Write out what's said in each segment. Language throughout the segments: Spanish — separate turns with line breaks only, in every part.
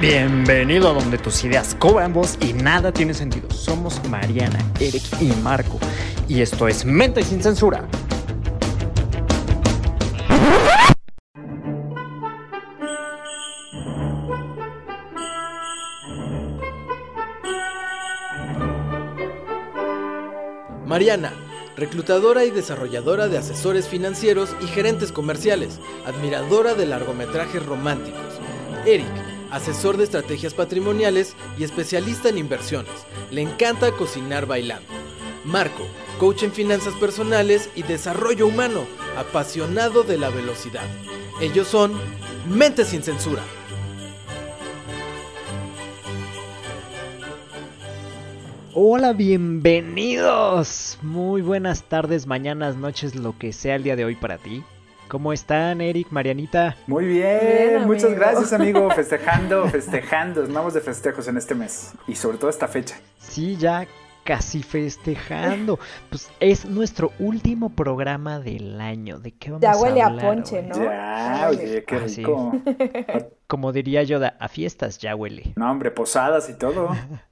Bienvenido a donde tus ideas cobran voz y nada tiene sentido. Somos Mariana, Eric y Marco. Y esto es Mente sin Censura.
Mariana, reclutadora y desarrolladora de asesores financieros y gerentes comerciales, admiradora de largometrajes románticos. Eric, asesor de estrategias patrimoniales y especialista en inversiones. Le encanta cocinar bailando. Marco, coach en finanzas personales y desarrollo humano, apasionado de la velocidad. Ellos son Mente sin Censura.
Hola, bienvenidos. Muy buenas tardes, mañanas, noches, lo que sea el día de hoy para ti. ¿Cómo están, Eric, Marianita?
Muy bien, muchas gracias, amigo. Festejando, festejando. Estamos de festejos en este mes y sobre todo esta fecha.
Sí, ya casi festejando. Pues es nuestro último programa del año. ¿De qué vamos
ya
a hablar?
huele a ponche, ¿no?
Ya, oye, qué
Ah,
rico.
Como diría Yoda, a fiestas ya huele.
No, hombre, posadas y todo.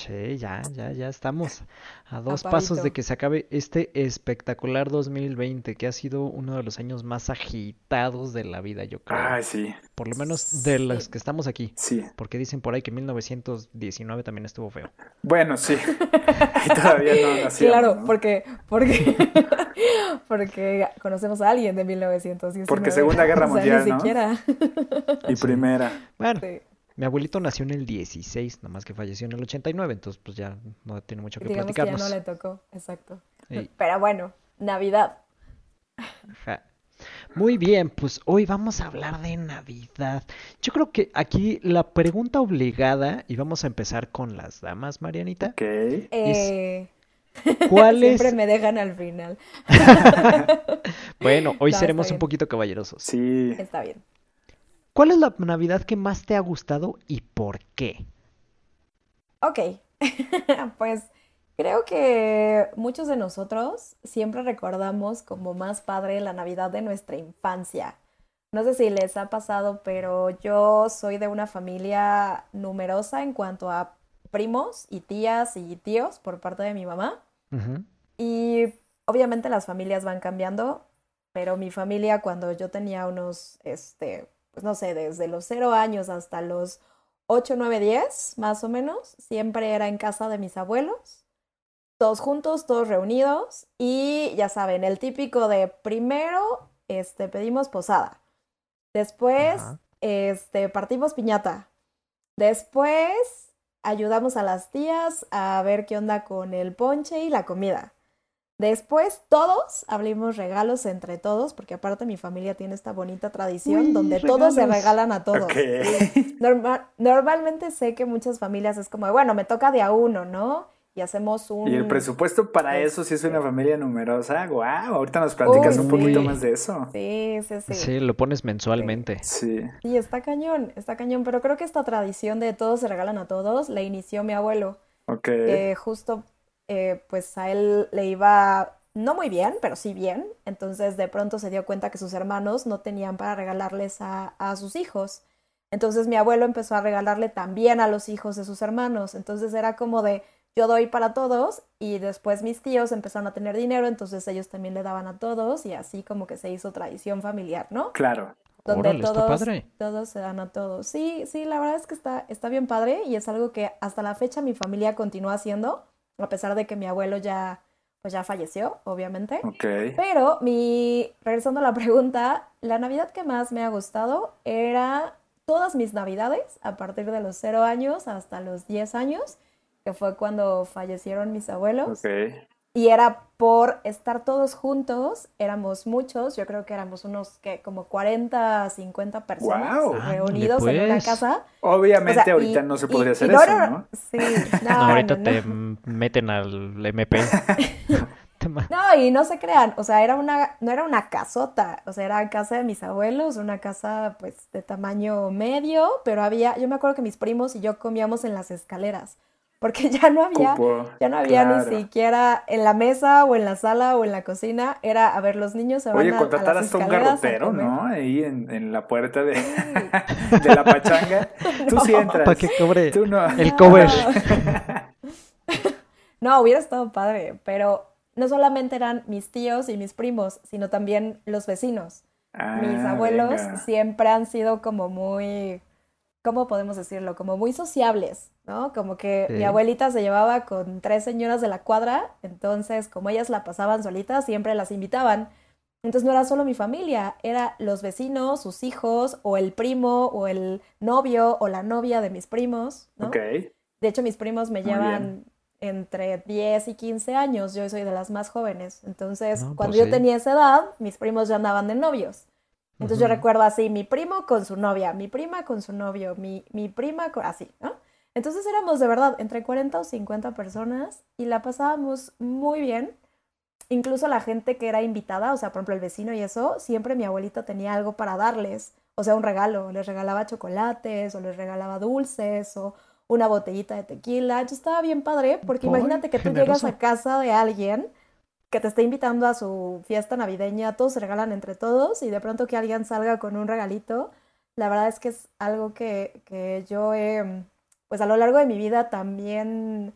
Che, ya, ya, ya estamos a dos pasos de que se acabe este espectacular 2020, que ha sido uno de los años más agitados de la vida, yo creo.
Ay, sí,
Por lo menos de los que estamos aquí.
sí.
Porque dicen por ahí que 1919 también estuvo feo.
Bueno, sí. Todavía no nacíamos,
Claro,
¿no?
porque, porque, porque conocemos a alguien de 1919.
Porque Segunda Guerra
O sea,
Mundial,
ni
¿no?
siquiera.
Y primera.
Bueno,
Sí.
Mi abuelito nació en el 16, nomás que falleció en el 89, entonces pues ya no tiene mucho que
Digamos que ya
platicarnos.
no le tocó, exacto. Pero bueno, Navidad.
ajá. Muy bien, pues hoy vamos a hablar de Navidad. Yo creo que aquí la pregunta obligada, y vamos a empezar con las damas, Marianita.
Ok.
Eh,
¿Cuál es?
siempre me dejan al final.
Bueno, hoy
No,
seremos un poquito caballerosos.
Sí.
Está bien.
¿Cuál es la Navidad que más te ha gustado y por qué?
Ok, pues creo que muchos de nosotros siempre recordamos como más padre la Navidad de nuestra infancia. No sé si les ha pasado, pero yo soy de una familia numerosa en cuanto a primos y tías y tíos por parte de mi mamá. Y obviamente las familias van cambiando, pero mi familia cuando yo tenía unos, este, pues no sé, desde los cero años hasta los 8, 9, 10, más o menos, siempre era en casa de mis abuelos, todos juntos, todos reunidos, y ya saben, el típico de primero, este, pedimos posada, después,
Ajá.
este, partimos piñata, después ayudamos a las tías a ver qué onda con el ponche y la comida. Después todos abrimos regalos entre todos, porque aparte mi familia tiene esta bonita tradición
Uy,
donde todos se regalan a todos.
Ok.
Norma- normalmente sé que muchas familias es como, bueno, me toca de a uno, ¿no? Y hacemos un...
Y el presupuesto para
Este.
eso, si es una familia numerosa, wow, ahorita nos platicas
Uy,
un poquito
sí.
más de eso.
Sí, sí, sí.
Sí, lo pones mensualmente.
Sí.
Sí, está cañón, está cañón, pero creo que esta tradición de todos se regalan a todos la inició mi abuelo.
Ok.
que justo eh, pues a él le iba no muy bien, pero sí bien. Entonces de pronto se dio cuenta que sus hermanos no tenían para regalarles a, a sus hijos. Entonces mi abuelo empezó a regalarle también a los hijos de sus hermanos. Entonces era como de yo doy para todos y después mis tíos empezaron a tener dinero, entonces ellos también le daban a todos y así como que se hizo tradición familiar, ¿no?
Claro.
donde
Órale, está
todos,
padre.
todos se dan a todos. Sí, sí, la verdad es que está, está bien padre y es algo que hasta la fecha mi familia continúa haciendo, a pesar de que mi abuelo ya, pues ya falleció, obviamente.
Ok.
Pero mi, regresando a la pregunta, la Navidad que más me ha gustado era todas mis Navidades, a partir de los 0 años hasta los 10 años, que fue cuando fallecieron mis abuelos. Y era por estar todos juntos, éramos muchos, yo creo que éramos unos que como 40, 50 personas reunidos en una
pues.
casa.
Obviamente
O sea,
ahorita
y-
no se podría
y
hacer
no
eso, ¿no?
Sí, no,
No, ahorita
no,
te meten al MP.
No, y no se crean, o sea, era una, no era una casota, o sea, era casa de mis abuelos, una casa pues de tamaño medio, pero había, yo me acuerdo que mis primos y yo comíamos en las escaleras. Porque ya no había, ya no había ni siquiera en la mesa o en la sala o en la cocina, era, a ver, los niños se van
Oye, contratar hasta un garrotero, ¿no? Ahí en, la puerta de, de la pachanga. Tú sí entras.
Para que cobre Tú no. el cover.
no, hubiera estado padre, pero no solamente eran mis tíos y mis primos, sino también los vecinos. mis ah, abuelos siempre han sido como muy ¿cómo podemos decirlo? Como muy sociables, ¿no? Como que mi abuelita se llevaba con tres señoras de la cuadra, entonces como ellas la pasaban solitas, siempre las invitaban. Entonces no era solo mi familia, era los vecinos, sus hijos, o el primo, o el novio, o la novia de mis primos, ¿no? De hecho, mis primos me llevan entre 10 y 15 años, yo soy de las más jóvenes. Entonces, pues cuando yo tenía esa edad, mis primos ya andaban de novios. Entonces yo recuerdo así, mi primo con su novia, mi prima con su novio, mi, mi prima con... así, ¿no? Entonces éramos de verdad entre 40 o 50 personas y la pasábamos muy bien. Incluso la gente que era invitada, o sea, por ejemplo el vecino y eso, siempre mi abuelita tenía algo para darles, o sea, un regalo, les regalaba chocolates o les regalaba dulces o una botellita de tequila. Entonces estaba bien padre, porque imagínate que tú llegas a casa de alguien que te está invitando a su fiesta navideña, todos se regalan entre todos y de pronto que alguien salga con un regalito, la verdad es que es algo que, que yo he, pues a lo largo de mi vida también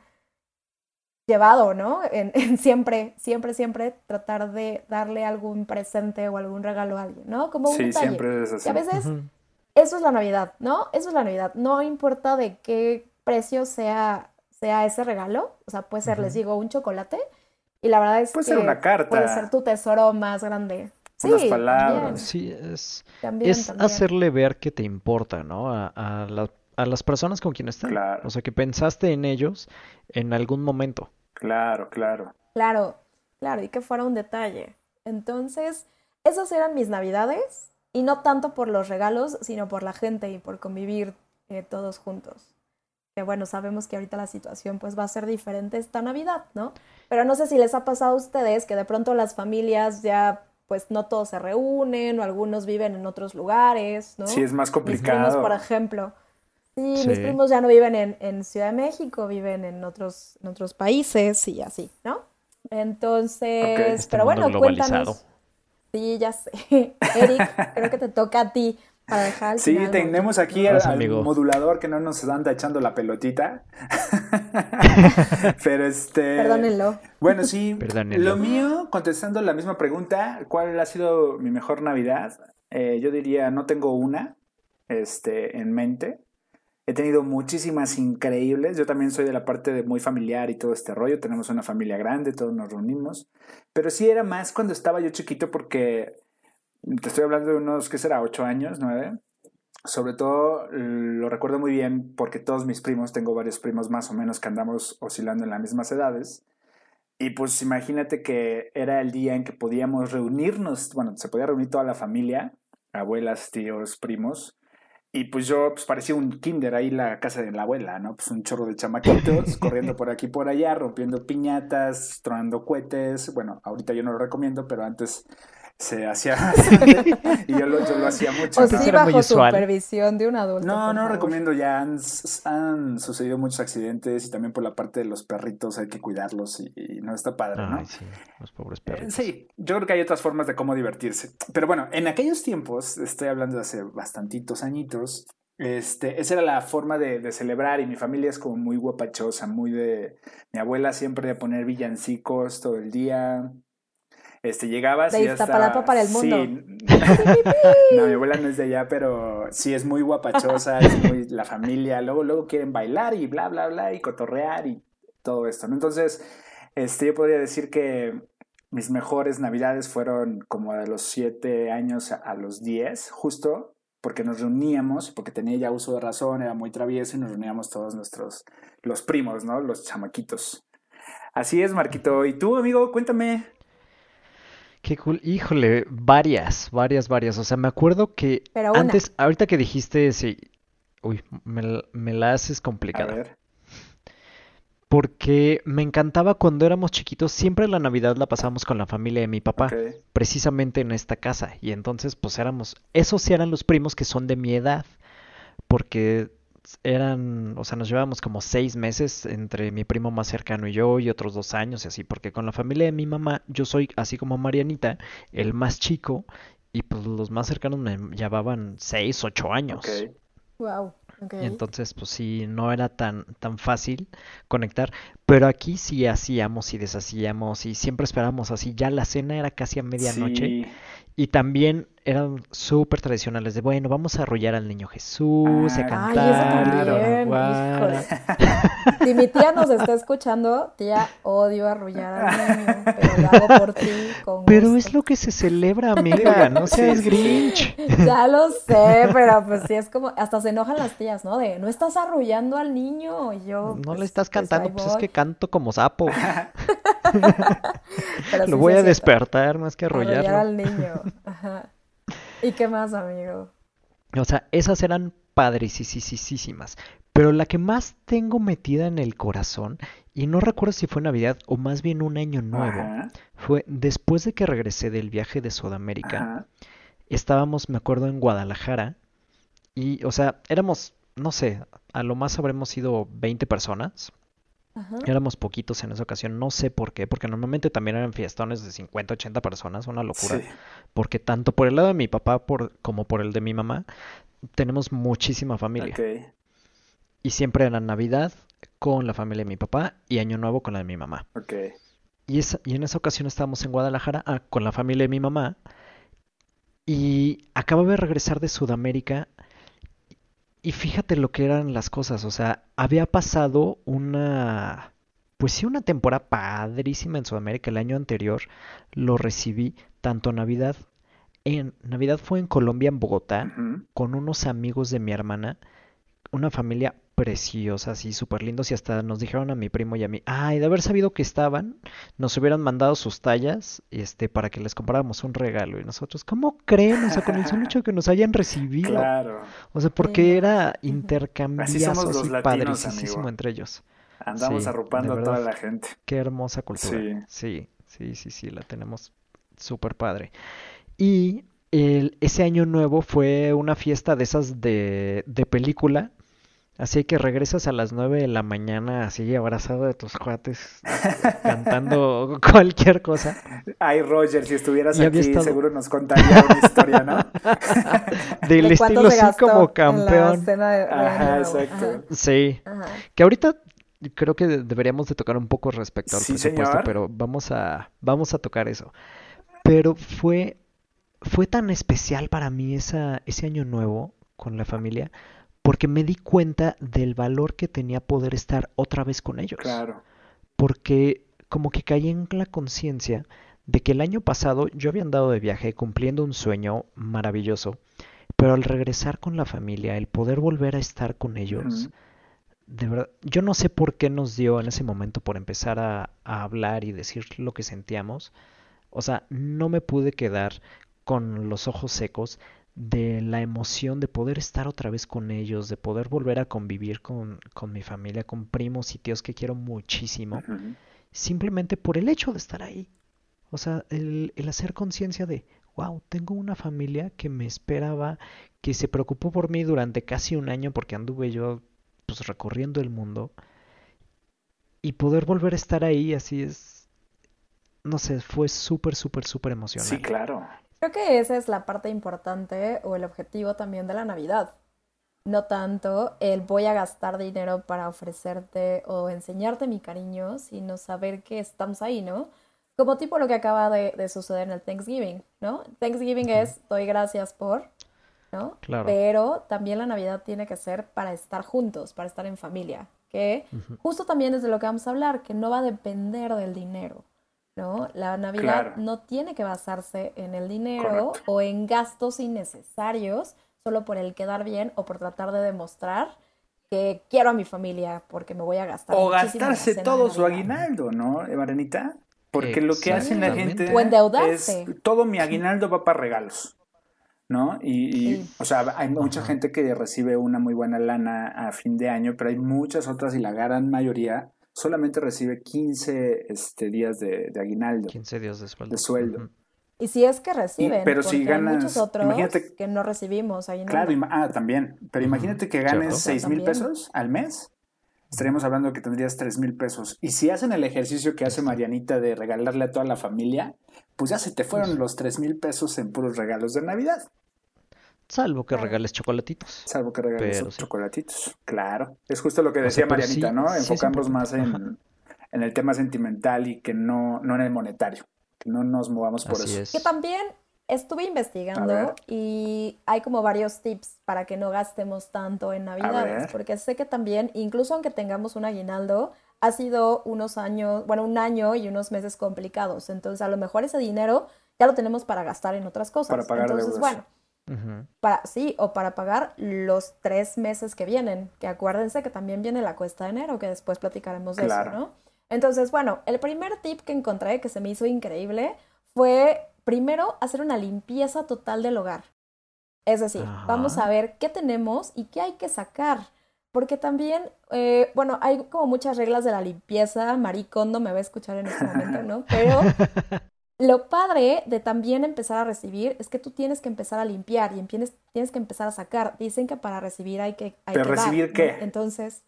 llevado, ¿no? En, siempre, siempre, siempre tratar de darle algún presente o algún regalo a alguien, ¿no? Como un
sí, siempre es así.
Y a veces eso es la Navidad, ¿no? Eso es la Navidad. No importa de qué precio sea, sea ese regalo, o sea, puede ser, les digo, un chocolate y la verdad es
puede
que
ser una carta.
puede ser tu tesoro más grande.
Unas sí, palabras.
Sí, es, es hacerle ver que te importa, ¿no? A, a, las personas con quienes están. Claro. O sea, que pensaste en ellos en algún momento.
Claro, claro.
Claro, claro, y que fuera un detalle. Entonces, esas eran mis navidades, y no tanto por los regalos, sino por la gente y por convivir eh, todos juntos que bueno, sabemos que ahorita la situación pues va a ser diferente esta Navidad, ¿no? Pero no sé si les ha pasado a ustedes que de pronto las familias ya pues no todos se reúnen o algunos viven en otros lugares, ¿no?
Sí, es más complicado.
Mis primos, por ejemplo. Sí, mis primos ya no viven en, en, Ciudad de México, viven en otros, en otros países y así, ¿no? Entonces, este pero bueno, cuéntanos. Sí, ya sé. Eric, creo que te toca a ti
Sí, tenemos aquí al, modulador que no nos anda echando la pelotita. Pero este.
Perdónenlo.
Bueno, sí. Lo mío, contestando la misma pregunta, ¿cuál ha sido mi mejor Navidad? Eh, yo diría, no tengo una este, en mente. He tenido muchísimas increíbles. Yo también soy de la parte de muy familiar y todo este rollo. Tenemos una familia grande, todos nos reunimos. Pero sí era más cuando estaba yo chiquito porque te estoy hablando de unos, ¿qué será? ¿Ocho años? ¿Nueve? Sobre todo lo recuerdo muy bien porque todos mis primos, tengo varios primos más o menos que andamos oscilando en las mismas edades. Y pues imagínate que era el día en que podíamos reunirnos, bueno, se podía reunir toda la familia, abuelas, tíos, primos. Y pues yo pues parecía un kinder ahí la casa de la abuela, ¿no? Pues un chorro de chamaquitos corriendo por aquí por allá, rompiendo piñatas, tronando cohetes. Bueno, ahorita yo no lo recomiendo, pero antes se hacía y yo lo, yo lo, hacía mucho.
O sí bajo supervisión de un adulto.
No, no recomiendo ya. Han, han, sucedido muchos accidentes y también por la parte de los perritos hay que cuidarlos y, no está padre, ¿no?
sí, los pobres perritos.
sí, yo creo que hay otras formas de cómo divertirse. Pero bueno, en aquellos tiempos, estoy hablando de hace bastantitos añitos, este, esa era la forma de, de, celebrar y mi familia es como muy guapachosa, muy de... Mi abuela siempre de poner villancicos todo el día, este, llegabas
de y ya para el mundo.
Sí. no, mi abuela no es de allá, pero sí es muy guapachosa, es muy la familia. Luego, luego quieren bailar y bla, bla, bla, y cotorrear y todo esto. ¿no? Entonces, este, yo podría decir que mis mejores navidades fueron como de los siete años a los diez, justo porque nos reuníamos, porque tenía ya uso de razón, era muy travieso y nos reuníamos todos nuestros, los primos, ¿no? Los chamaquitos. Así es, Marquito. ¿Y tú, amigo? Cuéntame.
Qué cool. Híjole, varias, varias, varias. O sea, me acuerdo que antes, ahorita que dijiste, sí, uy, me, la haces complicada. A ver. Porque me encantaba cuando éramos chiquitos, siempre la Navidad la pasábamos con la familia de mi papá, precisamente en esta casa. Y entonces, pues éramos, esos eran los primos que son de mi edad, porque eran, o sea, nos llevábamos como seis meses entre mi primo más cercano y yo y otros dos años y así, porque con la familia de mi mamá yo soy, así como Marianita, el más chico y pues los más cercanos me llevaban seis, ocho años.
Wow.
Entonces, pues sí, no era tan, tan fácil conectar. Pero aquí sí hacíamos y deshacíamos y siempre esperábamos así. Ya la cena era casi a medianoche. Y también eran súper tradicionales de, bueno, vamos a arrullar al niño Jesús, a cantar.
Ay, Si mi tía nos está escuchando, tía, odio arrullar al niño, pero lo hago por ti.
pero es lo que se celebra, amiga, no seas Grinch.
Ya lo sé, pero pues sí es como, hasta se enojan las tías, ¿no? De, no estás arrullando al niño. Y yo,
no le pues, estás pues, cantando, pues, es que canto como sapo. lo voy a despertar más que arrullarlo.
Arrullar al niño. Ajá. ¿Y qué más, amigo?
O sea, esas eran padricísimas. Pero la que más tengo metida en el corazón, y no recuerdo si fue Navidad o más bien un año nuevo, fue después de que regresé del viaje de Sudamérica. Estábamos, me acuerdo, en Guadalajara. Y, o sea, éramos, no sé, a lo más habremos sido 20 personas. Éramos poquitos en esa ocasión, no sé por qué, porque normalmente también eran fiestones de 50, 80 personas, una locura. Porque tanto por el lado de mi papá por, como por el de mi mamá, tenemos muchísima familia. Y siempre era Navidad con la familia de mi papá y Año Nuevo con la de mi mamá. Y, y en esa ocasión estábamos en Guadalajara ah, con la familia de mi mamá. Y acababa de regresar de Sudamérica y fíjate lo que eran las cosas, o sea, había pasado una, pues sí, una temporada padrísima en Sudamérica. El año anterior lo recibí tanto Navidad. En Navidad fue en Colombia, en Bogotá, con unos amigos de mi hermana, una familia preciosas y súper lindos y hasta nos dijeron a mi primo y a mí, ay, de haber sabido que estaban, nos hubieran mandado sus tallas este, para que les compráramos un regalo. Y nosotros, ¿cómo creen? O sea, con el solo hecho de que nos hayan recibido. Claro. O sea, porque era intercambiazo así, padricísimo entre ellos.
Andamos arropando a toda la gente.
Qué hermosa cultura. Sí, sí, sí, sí, la tenemos súper padre. Y el, ese año nuevo fue una fiesta de esas de, de película Así que regresas a las 9 de la mañana así abrazado de tus cuates, cantando cualquier cosa.
Ay, Roger, si estuvieras aquí seguro nos contaría una historia, ¿no?
Del estilo así como campeón.
Ajá, exacto.
Sí. Que ahorita creo que deberíamos de tocar un poco respecto al presupuesto, pero vamos a, vamos a tocar eso. Pero fue, fue tan especial para mí esa, ese año nuevo con la familia porque me di cuenta del valor que tenía poder estar otra vez con ellos.
Claro.
Porque como que caí en la conciencia de que el año pasado yo había andado de viaje cumpliendo un sueño maravilloso, pero al regresar con la familia, el poder volver a estar con ellos, de verdad, yo no sé por qué nos dio en ese momento por empezar a, a hablar y decir lo que sentíamos. O sea, no me pude quedar con los ojos secos de la emoción de poder estar otra vez con ellos, de poder volver a convivir con, con mi familia, con primos y tíos que quiero muchísimo, simplemente por el hecho de estar ahí. O sea, el, el hacer conciencia de, wow, tengo una familia que me esperaba, que se preocupó por mí durante casi un año porque anduve yo pues recorriendo el mundo y poder volver a estar ahí así es, no sé, fue súper, súper, súper emocionante.
Sí, claro.
Creo que esa es la parte importante o el objetivo también de la Navidad. No tanto el voy a gastar dinero para ofrecerte o enseñarte mi cariño, sino saber que estamos ahí, ¿no? Como tipo lo que acaba de, suceder en el Thanksgiving, ¿no? Thanksgiving es doy gracias por, ¿no?
Claro.
Pero también la Navidad tiene que ser para estar juntos, para estar en familia, que justo también es de lo que vamos a hablar, que no va a depender del dinero. ¿No? La Navidad no tiene que basarse en el dinero o en gastos innecesarios solo por el quedar bien o por tratar de demostrar que quiero a mi familia porque me voy a gastar.
O gastarse todo su aguinaldo, ¿no, Marenita? Porque lo que hacen la gente es todo mi aguinaldo va para regalos. ¿no? Y, o sea, hay mucha gente que recibe una muy buena lana a fin de año, pero hay muchas otras y la gran mayoría solamente recibe 15 este, días de, aguinaldo.
15 días de sueldo.
De sueldo.
Y si es que reciben, pero si ganas, hay muchos otros que no recibimos ahí
Claro, ah, también. Pero imagínate que ganes seis mil pesos al mes. Estaríamos hablando que tendrías tres mil pesos. Y si hacen el ejercicio que hace Marianita de regalarle a toda la familia, pues ya se te fueron los tres mil pesos en puros regalos de Navidad.
Salvo que regales chocolatitos.
Salvo que regales chocolatitos, claro. Es justo lo que decía Marianita, ¿no? Enfocamos más en, en, el tema sentimental y que no, no en el monetario no nos movamos por eso.
Que también estuve investigando y hay como varios tips para que no gastemos tanto en Navidades, porque sé que también, incluso aunque tengamos un aguinaldo, ha sido unos años, bueno, un año y unos meses complicados. Entonces, a lo mejor ese dinero ya lo tenemos para gastar en otras cosas. Para pagar Entonces, bueno, para, sí, o para pagar los tres meses que vienen, que acuérdense que también viene la cuesta de enero, que después platicaremos de eso, ¿no? Entonces, bueno, el primer tip que encontré que se me hizo increíble fue primero hacer una limpieza total del hogar. Es decir, vamos a ver qué tenemos y qué hay que sacar. Porque también, eh, bueno, hay como muchas reglas de la limpieza. Maricondo me va a escuchar en este momento, ¿no? Pero lo padre de también empezar a recibir es que tú tienes que empezar a limpiar y tienes, tienes que empezar a sacar. Dicen que para recibir hay que... Hay
¿Pero recibir qué?
Entonces,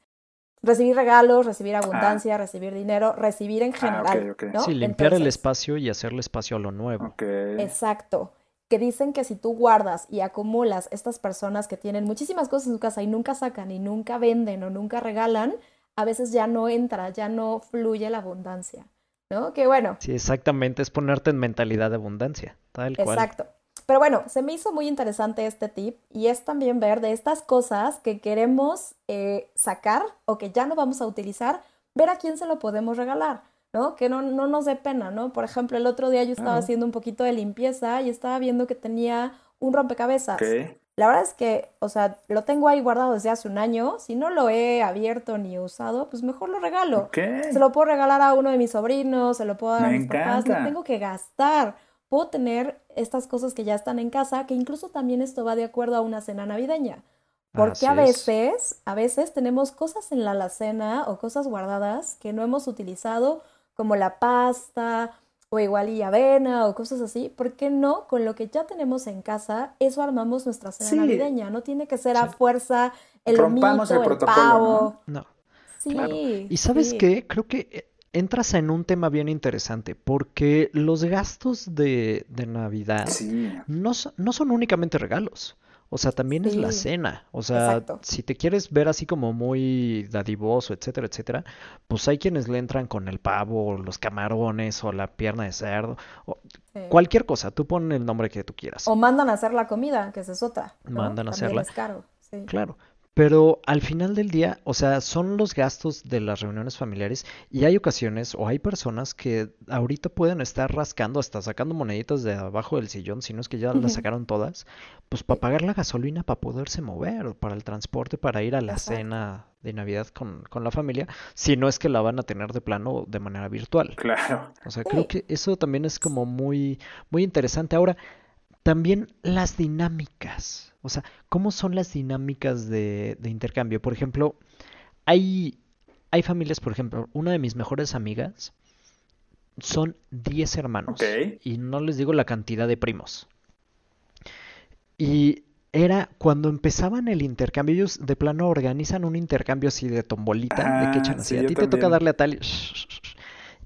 recibir regalos, recibir abundancia, ah. recibir dinero, recibir en ah, general.
Sí, limpiar el espacio y hacerle espacio a lo nuevo.
Exacto. Que dicen que si tú guardas y acumulas estas personas que tienen muchísimas cosas en su casa y nunca sacan y nunca venden o nunca regalan, a veces ya no entra, ya no fluye la abundancia. ¿No? Que bueno.
Sí, exactamente, es ponerte en mentalidad de abundancia, tal
cual. Exacto. Pero bueno, se me hizo muy interesante este tip y es también ver de estas cosas que queremos eh, sacar o que ya no vamos a utilizar, ver a quién se lo podemos regalar, ¿no? Que no, no nos dé pena, ¿no? Por ejemplo, el otro día yo estaba haciendo un poquito de limpieza y estaba viendo que tenía un rompecabezas. La verdad es que, o sea, lo tengo ahí guardado desde hace un año. Si no lo he abierto ni usado, pues mejor lo regalo. Se lo puedo regalar a uno de mis sobrinos, se lo puedo dar a mis papás. No tengo que gastar puedo tener estas cosas que ya están en casa, que incluso también esto va de acuerdo a una cena navideña. Porque a veces, a veces tenemos cosas en la alacena o cosas guardadas que no hemos utilizado, como la pasta o igual y avena o cosas así. ¿Por qué no? Con lo que ya tenemos en casa, eso armamos nuestra cena navideña. No tiene que ser a fuerza el Rompamos el, el pavo.
No. Sí, Y sabes qué? Creo que eh, entras en un tema bien interesante, porque los gastos de, de Navidad no, no, son únicamente regalos. O sea, también es la cena. O sea, si te quieres ver así como muy dadivoso, etcétera, etcétera, pues hay quienes le entran con el pavo, o los camarones, o la pierna de cerdo, o cualquier cosa. Tú pon el nombre que tú quieras.
O mandan a hacer la comida, que esa es otra.
Mandan a hacerla. Es caro. Claro. Pero al final del día, o sea, son los gastos de las reuniones familiares y hay ocasiones o hay personas que ahorita pueden estar rascando, hasta sacando moneditas de abajo del sillón, si no es que ya las sacaron todas, pues para pagar la gasolina, para poderse mover, para el transporte, para ir a la cena de Navidad con, con, la familia, si no es que la van a tener de plano de manera virtual.
Claro.
O sea, creo que eso también es como muy, muy interesante. Ahora, también las dinámicas. O sea, ¿cómo son las dinámicas de, intercambio? Por ejemplo, hay, hay familias, por ejemplo, una de mis mejores amigas son 10 hermanos. Y no les digo la cantidad de primos. Y era cuando empezaban el intercambio, ellos de plano organizan un intercambio así de tombolita, de que echan así, a ti te toca darle a tal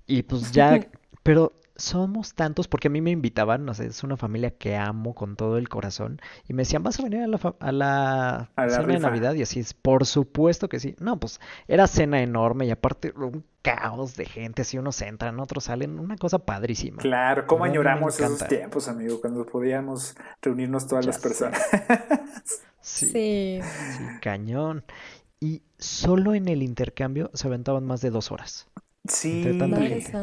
y pues ya, pero somos tantos, porque a mí me invitaban, no sé, es una familia que amo con todo el corazón, y me decían, ¿vas a venir a la, a la, cena de Navidad? Y así es, por supuesto que sí. No, pues era cena enorme y aparte un caos de gente, si unos entran, otros salen, una cosa padrísima.
Claro, ¿cómo añoramos esos tiempos, amigo, cuando podíamos reunirnos todas las personas?
sí, sí, cañón. Y solo en el intercambio se aventaban más de dos horas.
Sí,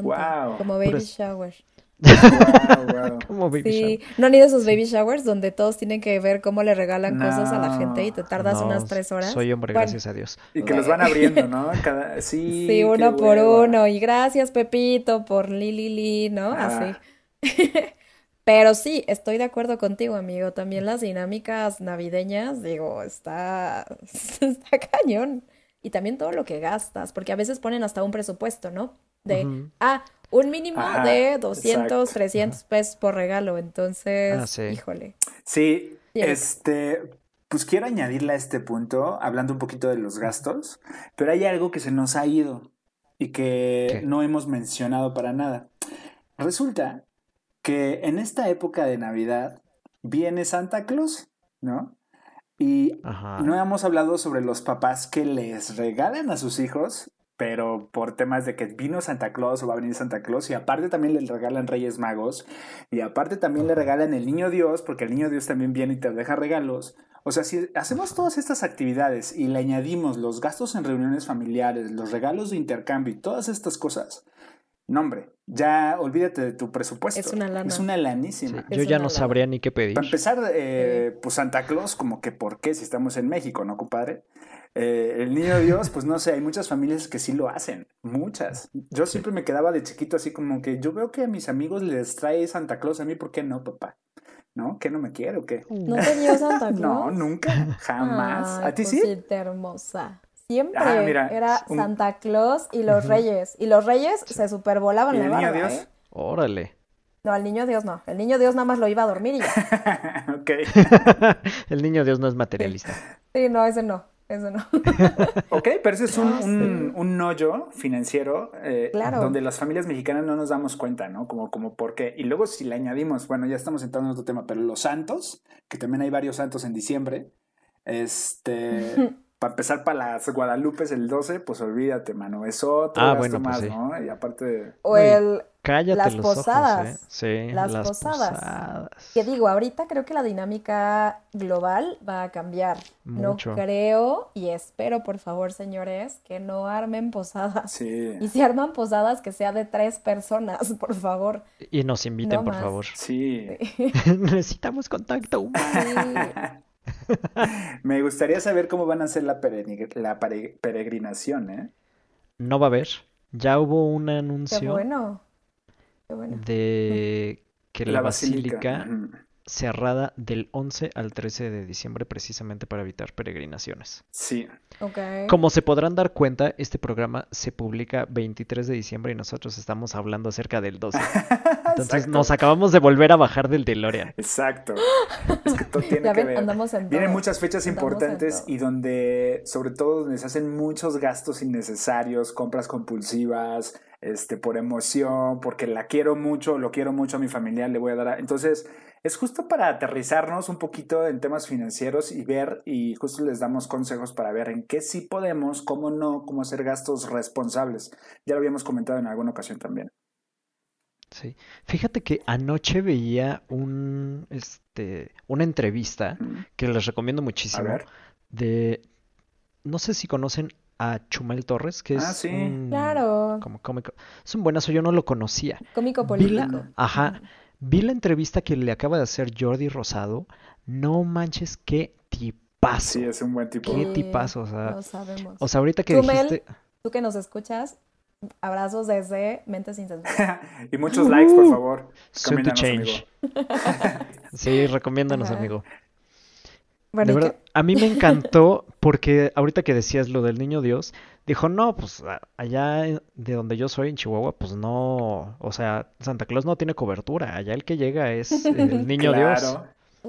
wow.
Como baby shower.
Como baby
sí, no han ido esos baby showers donde todos tienen que ver cómo le regalan cosas a la gente y te tardas unas tres horas.
Soy hombre, gracias a Dios.
Y que los van abriendo, ¿no? Cada... Sí,
sí uno por uno. Y gracias, Pepito, por Lili, li, ¿no? Así. Pero sí, estoy de acuerdo contigo, amigo. También las dinámicas navideñas, digo, está, está cañón y también todo lo que gastas, porque a veces ponen hasta un presupuesto, ¿no? de, ah, un mínimo de 200, 300 pesos por regalo. Entonces, ah, híjole.
Sí, este, pues quiero añadirle a este punto, hablando un poquito de los gastos, pero hay algo que se nos ha ido y que no hemos mencionado para nada. Resulta que en esta época de Navidad viene Santa Claus, ¿no? Y no hemos hablado sobre los papás que les regalan a sus hijos pero por temas de que vino Santa Claus o va a venir Santa Claus y aparte también le regalan Reyes Magos y aparte también le regalan el Niño Dios porque el Niño Dios también viene y te deja regalos. O sea, si hacemos todas estas actividades y le añadimos los gastos en reuniones familiares, los regalos de intercambio y todas estas cosas, no hombre, ya olvídate de tu presupuesto. Es una lana. Es una lanísima.
yo ya no sabría ni qué pedir.
Para empezar, eh, pues Santa Claus, como que por qué si estamos en México, ¿no, compadre? Eh, el niño Dios, pues no sé, hay muchas familias que sí lo hacen, muchas. Yo siempre me quedaba de chiquito así como que yo veo que a mis amigos les trae Santa Claus, a mí, ¿por qué no, papá? ¿No? ¿Que no me quiero qué?
¿No tenía Santa Claus?
No, nunca, jamás. ¿A ti sí?
hermosa. Siempre ah, era Santa Claus y los Reyes. Y los Reyes se supervolaban la el niño Dios? ¿eh?
Órale.
No, al niño Dios no. El niño Dios nada más lo iba a dormir y
ya. ok.
el niño Dios no es materialista.
Sí, no, ese no. Eso no.
ok, pero ese es un, un, un hoyo financiero eh, donde las familias mexicanas no nos damos cuenta, ¿no? Como, como por qué. Y luego si le añadimos, bueno, ya estamos entrando en otro tema, pero los santos, que también hay varios santos en diciembre, este... para empezar para las Guadalupes el 12, pues olvídate, mano. Es otro ah, gasto pues más, ¿no? Y aparte.
O el. las posadas. ¿eh? Sí, las, posadas. Que digo, ahorita creo que la dinámica global va a cambiar. No creo y espero, por favor, señores, que no armen posadas. Sí. Y si arman posadas, que sea de tres personas, por favor.
Y nos inviten, por favor.
Sí.
Necesitamos contacto humano.
Me gustaría saber cómo van a hacer la, peregrinación, ¿eh?
No va a haber. Ya hubo un anuncio.
bueno.
De que la, basílica, cerrada del 11 al 13 de diciembre precisamente para evitar peregrinaciones.
Sí.
Como se podrán dar cuenta, este programa se publica 23 de diciembre y nosotros estamos hablando acerca del 12. Entonces nos acabamos de volver a bajar del DeLorean.
Exacto. Es que todo tiene que ver. Vienen muchas fechas importantes y donde, sobre todo, donde se hacen muchos gastos innecesarios, compras compulsivas, este, por emoción, porque la quiero mucho, lo quiero mucho a mi familia, le voy a dar. Entonces, es justo para aterrizarnos un poquito en temas financieros y ver, y justo les damos consejos para ver en qué sí podemos, cómo no, cómo hacer gastos responsables. Ya lo habíamos comentado en alguna ocasión también.
Sí. Fíjate que anoche veía un, este, una entrevista que les recomiendo muchísimo. De, no sé si conocen a Chumel Torres, que ah, es un,
claro.
como cómico. Es un buenazo, yo no lo conocía.
Cómico político.
ajá. Vi la entrevista que le acaba de hacer Jordi Rosado. No manches, qué tipazo.
Sí, es un buen tipo.
Qué tipazo, o sea.
Lo sabemos.
O sea, ahorita que dijiste...
tú que nos escuchas, abrazos desde Mentes Sin
y muchos likes, por favor.
Soon to change. sí, recomiéndanos, amigo. De verdad, a mí me encantó porque ahorita que decías lo del niño Dios, dijo, no, pues allá de donde yo soy, en Chihuahua, pues no, o sea, Santa Claus no tiene cobertura, allá el que llega es el niño Dios.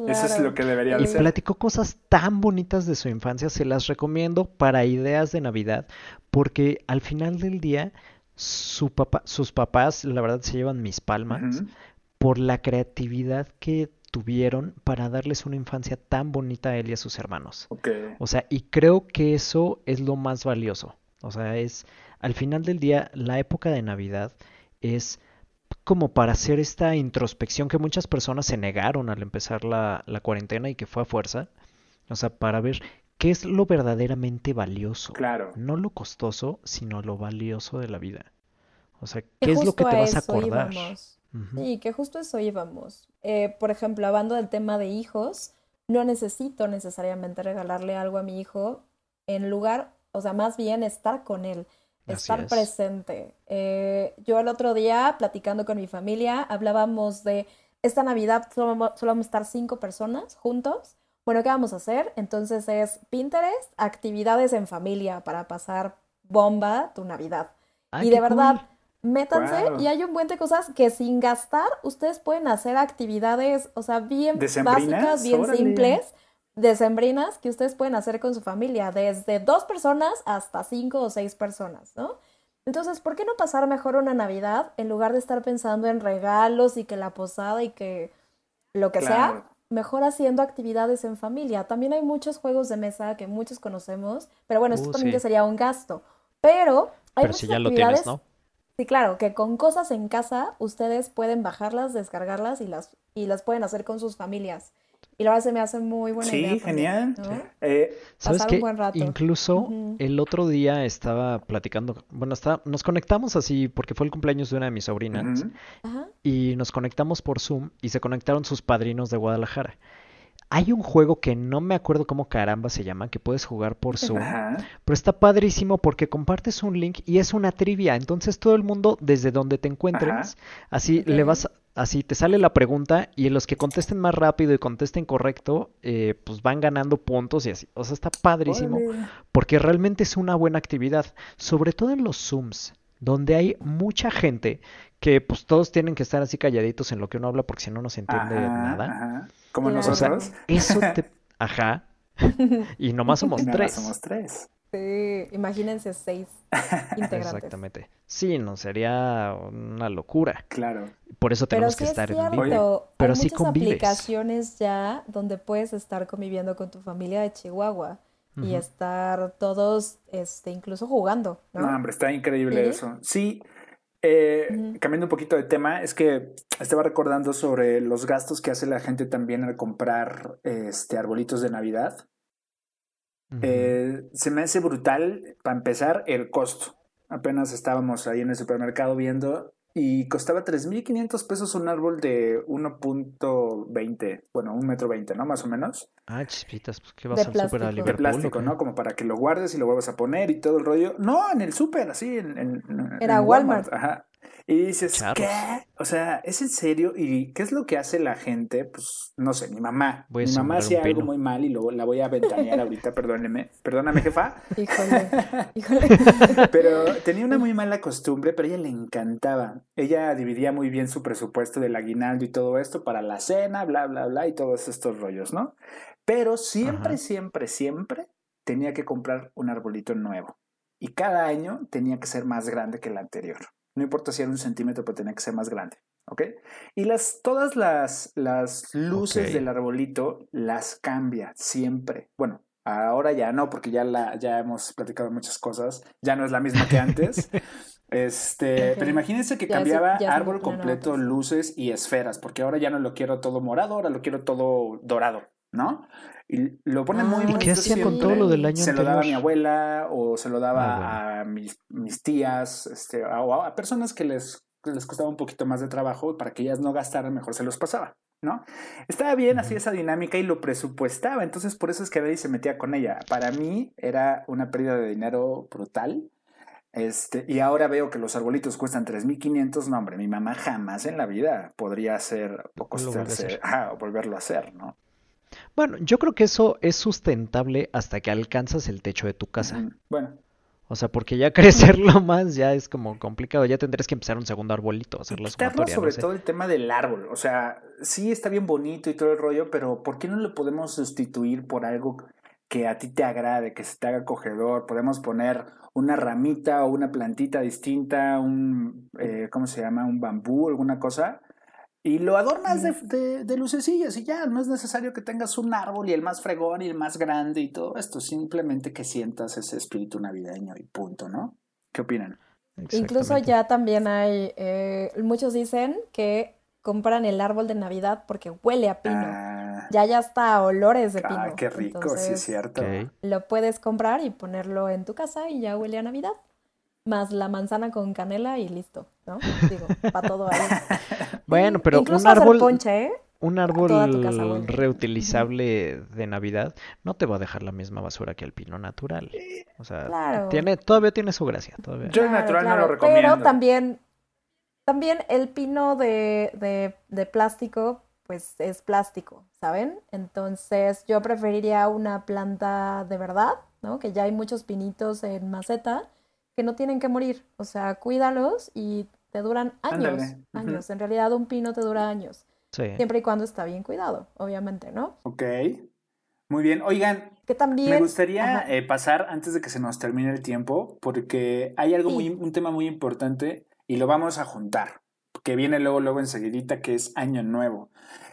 Eso es lo que debería
y
ser.
Y platicó cosas tan bonitas de su infancia, se las recomiendo para ideas de Navidad, porque al final del día su papá, sus papás, la verdad, se llevan mis palmas por la creatividad que tuvieron para darles una infancia tan bonita a él y a sus hermanos. O sea, y creo que eso es lo más valioso. O sea, es al final del día la época de Navidad es como para hacer esta introspección que muchas personas se negaron al empezar la, la cuarentena y que fue a fuerza. O sea, para ver qué es lo verdaderamente valioso.
Claro.
No lo costoso, sino lo valioso de la vida. O sea, ¿qué es lo que te vas a acordar?
Sí, que justo eso íbamos. Eh, por ejemplo, hablando del tema de hijos, no necesito necesariamente regalarle algo a mi hijo en lugar, o sea, más bien estar con él, estar presente. Eh, yo el otro día, platicando con mi familia, hablábamos de esta Navidad solo, vamos a estar cinco personas juntos. Bueno, ¿qué vamos a hacer? Entonces es Pinterest, actividades en familia para pasar bomba tu Navidad. y de verdad, métanse y hay un buen de cosas que sin gastar ustedes pueden hacer actividades, o sea, bien básicas, bien simples, decembrinas, que ustedes pueden hacer con su familia, desde dos personas hasta cinco o seis personas, ¿no? Entonces, ¿por qué no pasar mejor una Navidad en lugar de estar pensando en regalos y que la posada y que lo que sea? Mejor haciendo actividades en familia. También hay muchos juegos de mesa que muchos conocemos, pero bueno, esto uh, también sería un gasto. Pero hay pero si ya lo tienes, ¿no? Sí, claro, que con cosas en casa ustedes pueden bajarlas, descargarlas y las, y las pueden hacer con sus familias. Y la verdad se me hace muy buena
sí,
idea.
Sí, genial.
Eh, ¿Sabes qué? Incluso el otro día estaba platicando, bueno, está, nos conectamos así porque fue el cumpleaños de una de mis sobrinas y nos conectamos por Zoom y se conectaron sus padrinos de Guadalajara. Hay un juego que no me acuerdo cómo caramba se llama, que puedes jugar por Zoom, pero está padrísimo porque compartes un link y es una trivia, entonces todo el mundo desde donde te encuentres, así le vas, así te sale la pregunta y los que contesten más rápido y contesten correcto, eh, pues van ganando puntos y así, o sea, está padrísimo porque realmente es una buena actividad, sobre todo en los Zooms donde hay mucha gente que pues todos tienen que estar así calladitos en lo que uno habla porque si no no se entiende nada.
Como nosotros.
eso te... Ajá. y nomás somos y tres.
somos tres.
Sí, imagínense seis integrantes.
Exactamente. Sí, no, sería una locura.
Claro.
Por eso tenemos que estar
en vivo. Pero Hay sí muchas aplicaciones ya donde puedes estar conviviendo con tu familia de Chihuahua y estar todos, este, incluso jugando. No,
no hombre, está increíble eso. Sí, eh, cambiando un poquito de tema, es que estaba recordando sobre los gastos que hace la gente también al comprar este, arbolitos de Navidad. Eh, se me hace brutal, para empezar, el costo. Apenas estábamos ahí en el supermercado viendo y costaba 3.500 pesos un árbol de 1.20, bueno, un metro 20, ¿no? Más o menos.
Ah, chispitas, pues que vas al súper a Liverpool.
De plástico, ¿no? Como para que lo guardes y lo vuelvas a poner y todo el rollo. No, en el súper, así, en, en,
Era Walmart.
Ajá. Y dices, ¿qué? O sea, ¿es en serio? ¿Y qué es lo que hace la gente? Pues, no sé, mi mamá. mi mamá hacía algo muy mal y luego la voy a ventanear ahorita, perdóneme. Perdóname, jefa.
Híjole, híjole.
Pero tenía una muy mala costumbre, pero a ella le encantaba. Ella dividía muy bien su presupuesto del aguinaldo y todo esto para la cena, bla, bla, bla, y todos estos rollos, ¿no? Pero siempre, siempre, siempre tenía que comprar un arbolito nuevo. Y cada año tenía que ser más grande que el anterior. No importa si era un centímetro, pero tenía que ser más grande. ¿Ok? Y las, todas las, las luces del arbolito las cambia siempre. Bueno, ahora ya no, porque ya, la, ya hemos platicado muchas cosas. Ya no es la misma que antes. Este, pero imagínense que cambiaba árbol completo, luces y esferas, porque ahora ya no lo quiero todo morado, ahora lo quiero todo dorado, ¿no? Y lo pone muy
bonito. ¿Y qué hacía con todo lo del año
Se lo daba a mi abuela o se lo daba ah, a mis, mis, tías, este, o a, personas que les, les costaba un poquito más de trabajo para que ellas no gastaran, mejor se los pasaba. ¿no? Estaba bien así esa dinámica y lo presupuestaba, entonces por eso es que nadie se metía con ella. Para mí era una pérdida de dinero brutal. Este, y ahora veo que los arbolitos cuestan 3.500, no hombre, mi mamá jamás en la vida podría hacer o costarse, o volverlo a hacer, ¿no?
Bueno, yo creo que eso es sustentable hasta que alcanzas el techo de tu casa.
Bueno.
O sea, porque ya crecerlo más ya es como complicado. Ya tendrías que empezar un segundo arbolito, hacer la
sobre todo el tema del árbol. O sea, sí está bien bonito y todo el rollo, pero ¿por qué no lo podemos sustituir por algo que a ti te agrade, que se te haga acogedor? Podemos poner una ramita o una plantita distinta, un, eh, ¿cómo se llama? Un bambú, alguna cosa y lo adornas de, de, lucecillas y ya, no es necesario que tengas un árbol y el más fregón y el más grande y todo esto, simplemente que sientas ese espíritu navideño y punto, ¿no? ¿Qué opinan?
Incluso ya también hay, eh, muchos dicen que compran el árbol de Navidad porque huele a pino. Ah. ya ya está olores de pino. Ah,
qué rico, sí es cierto.
Lo puedes comprar y ponerlo en tu casa y ya huele a Navidad más la manzana con canela y listo, ¿no? Digo, para todo ahí.
Bueno, pero un árbol, ¿eh? un árbol reutilizable de Navidad no te va a dejar la misma basura que el pino natural. O sea, tiene, todavía tiene su gracia. Todavía.
Yo el natural no lo recomiendo.
Pero también, también el pino de, de, de plástico, pues es plástico, ¿saben? Entonces yo preferiría una planta de verdad, ¿no? Que ya hay muchos pinitos en maceta que no tienen que morir. O sea, cuídalos y te duran años. Años. En realidad, un pino te dura años. Siempre y cuando está bien cuidado, obviamente, ¿no?
Ok. Muy bien. Oigan,
que también...
me gustaría eh, pasar antes de que se nos termine el tiempo, porque hay algo muy, un tema muy importante y lo vamos a juntar, que viene luego, luego enseguidita, que es Año Nuevo.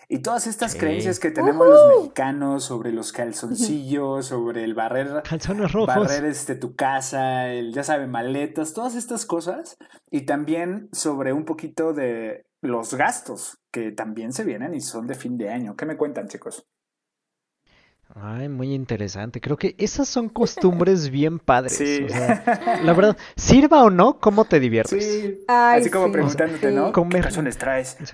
Y todas estas creencias que tenemos los mexicanos sobre los calzoncillos, sobre el barrer,
Calzones rojos.
barrer este, tu casa, el, ya sabe, maletas, todas estas cosas. Y también sobre un poquito de los gastos que también se vienen y son de fin de año. ¿Qué me cuentan, chicos?
Ay, muy interesante. Creo que esas son costumbres bien padres. Sí. la verdad, sirva o no, ¿cómo te diviertes?
Sí. Así como preguntándote, ¿no? ¿Qué calzones traes?